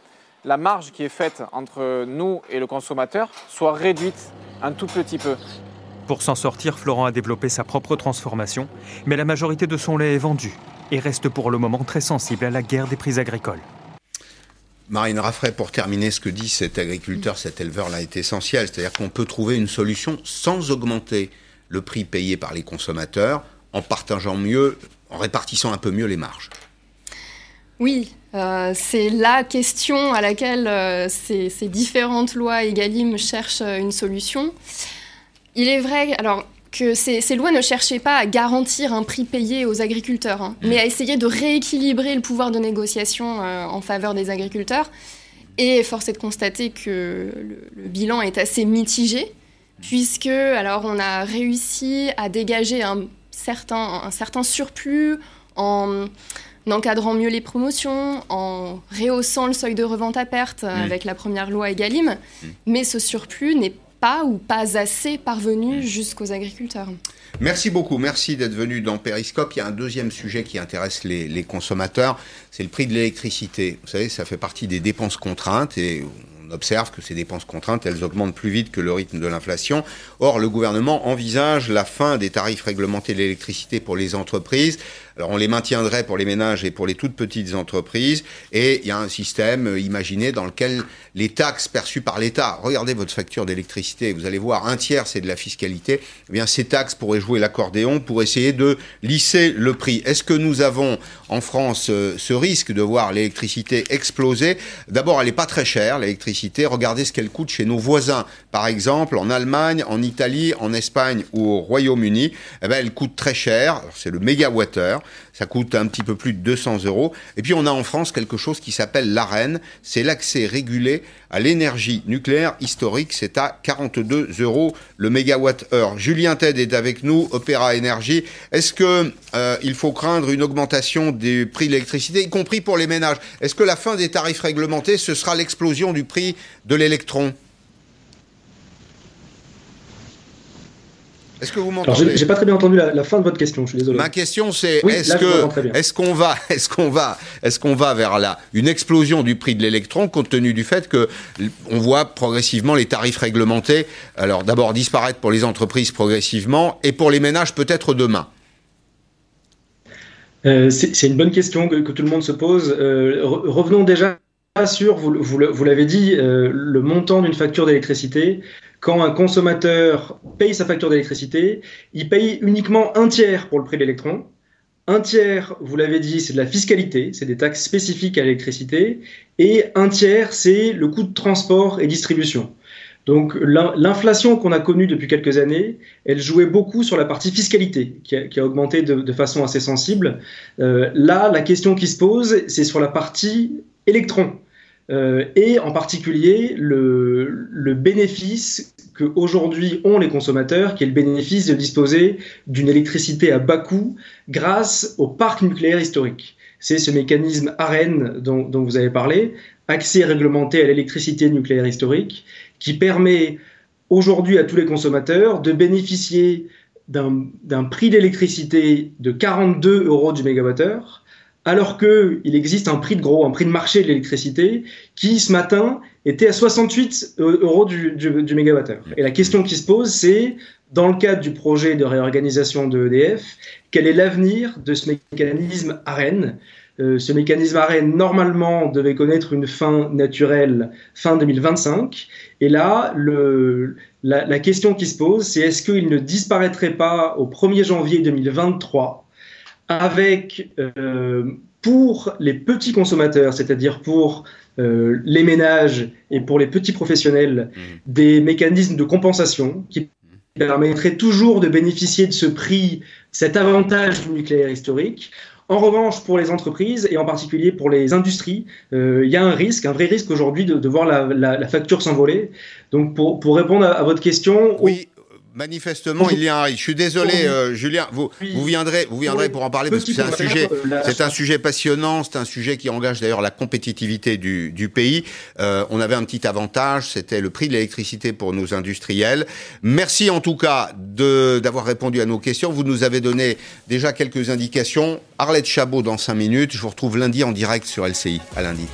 la marge qui est faite entre nous et le consommateur soit réduite un tout petit peu. Pour s'en sortir, Florent a développé sa propre transformation, mais la majorité de son lait est vendu et reste pour le moment très sensible à la guerre des prix agricoles. Marine Raffray, pour terminer, ce que dit cet agriculteur, cet éleveur-là est essentiel. C'est-à-dire qu'on peut trouver une solution sans augmenter le prix payé par les consommateurs, en partageant mieux, en répartissant un peu mieux les marges. Oui, euh, c'est la question à laquelle euh, ces, ces, différentes lois EGalim cherchent euh, une solution. Il est vrai, alors que ces, lois ne cherchaient pas à garantir un prix payé aux agriculteurs, hein, mais à essayer de rééquilibrer le pouvoir de négociation en faveur des agriculteurs. Et force est de constater que le, bilan est assez mitigé, puisque alors on a réussi à dégager un certain, un certain surplus en encadrant mieux les promotions, en rehaussant le seuil de revente à perte avec la première loi Egalim, mais ce surplus n'est pas ou pas assez parvenu jusqu'aux agriculteurs. Merci beaucoup, merci d'être venu dans Periscope. Il y a un deuxième sujet qui intéresse les, les consommateurs, c'est le prix de l'électricité. Vous savez, ça fait partie des dépenses contraintes et on observe que ces dépenses contraintes, elles augmentent plus vite que le rythme de l'inflation. Or, le gouvernement envisage la fin des tarifs réglementés de l'électricité pour les entreprises alors on les maintiendrait pour les ménages et pour les toutes petites entreprises. Et il y a un système euh, imaginé dans lequel les taxes perçues par l'État, regardez votre facture d'électricité, vous allez voir, un tiers c'est de la fiscalité. Eh bien ces taxes pourraient jouer l'accordéon pour essayer de lisser le prix. Est-ce que nous avons en France euh, ce risque de voir l'électricité exploser? D'abord, elle n'est pas très chère, l'électricité. Regardez ce qu'elle coûte chez nos voisins. Par exemple, en Allemagne, en Italie, en Espagne ou au Royaume-Uni, eh ben, elle coûte très cher. C'est le mégawattheure ça coûte un petit peu plus de 200 euros. Et puis on a en France quelque chose qui s'appelle l'AREN, c'est l'accès régulé à l'énergie nucléaire historique, c'est à 42 euros le mégawatt-heure. Julien Ted est avec nous, Opéra Énergie. Est-ce que euh, il faut craindre une augmentation des prix de l'électricité, y compris pour les ménages? Est-ce que la fin des tarifs réglementés, ce sera l'explosion du prix de l'électron? Est-ce que vous m'entendez J'ai pas très bien entendu la, fin de votre question. Je suis désolé. Ma question, c'est est-ce que est-ce qu'on va est-ce qu'on va est-ce qu'on va vers là une explosion du prix de l'électron compte tenu du fait que on voit progressivement les tarifs réglementés alors d'abord disparaître pour les entreprises progressivement et pour les ménages peut-être demain? Euh, c'est une bonne question que, tout le monde se pose. Euh, revenons déjà sur, vous, vous l'avez dit, euh, le montant d'une facture d'électricité quand un consommateur paye sa facture d'électricité, il paye uniquement un tiers pour le prix de l'électron. Un tiers, vous l'avez dit, c'est de la fiscalité, c'est des taxes spécifiques à l'électricité. Et un tiers, c'est le coût de transport et distribution. Donc l'inflation qu'on a connue depuis quelques années, elle jouait beaucoup sur la partie fiscalité, qui a, augmenté de, façon assez sensible. Euh, là, la question qui se pose, c'est sur la partie électron. Euh, et en particulier le, bénéfice qu'aujourd'hui ont les consommateurs, qui est le bénéfice de disposer d'une électricité à bas coût grâce au parc nucléaire historique. C'est ce mécanisme AREN dont, dont, vous avez parlé, accès réglementé à l'électricité nucléaire historique, qui permet aujourd'hui à tous les consommateurs de bénéficier d'un prix d'électricité de 42 euros du mégawattheure alors qu'il existe un prix de gros, un prix de marché de l'électricité, qui ce matin était à 68 euros du, du, mégawattheure. Et la question qui se pose, c'est, dans le cadre du projet de réorganisation de EDF, quel est l'avenir de ce mécanisme AREN euh, Ce mécanisme AREN, normalement, devait connaître une fin naturelle fin 2025. Et là, la, la question qui se pose, c'est est-ce qu'il ne disparaîtrait pas au 1er janvier 2023 avec euh, pour les petits consommateurs, c'est-à-dire pour euh, les ménages et pour les petits professionnels, mmh. des mécanismes de compensation qui permettraient toujours de bénéficier de ce prix, cet avantage du nucléaire historique. En revanche, pour les entreprises et en particulier pour les industries, euh, il y a un risque, un vrai risque aujourd'hui de, voir la, facture s'envoler. Donc, pour, pour, répondre à, votre question, oui. Manifestement, il y a un risque. Je suis désolé, euh, Julien. Vous, vous viendrez, vous viendrez pour en parler parce que c'est un sujet, c'est un sujet passionnant. C'est un sujet qui engage d'ailleurs la compétitivité du, du pays. Euh, on avait un petit avantage, c'était le prix de l'électricité pour nos industriels. Merci en tout cas de d'avoir répondu à nos questions. Vous nous avez donné déjà quelques indications. Arlette Chabot dans cinq minutes. Je vous retrouve lundi en direct sur LCI. À lundi.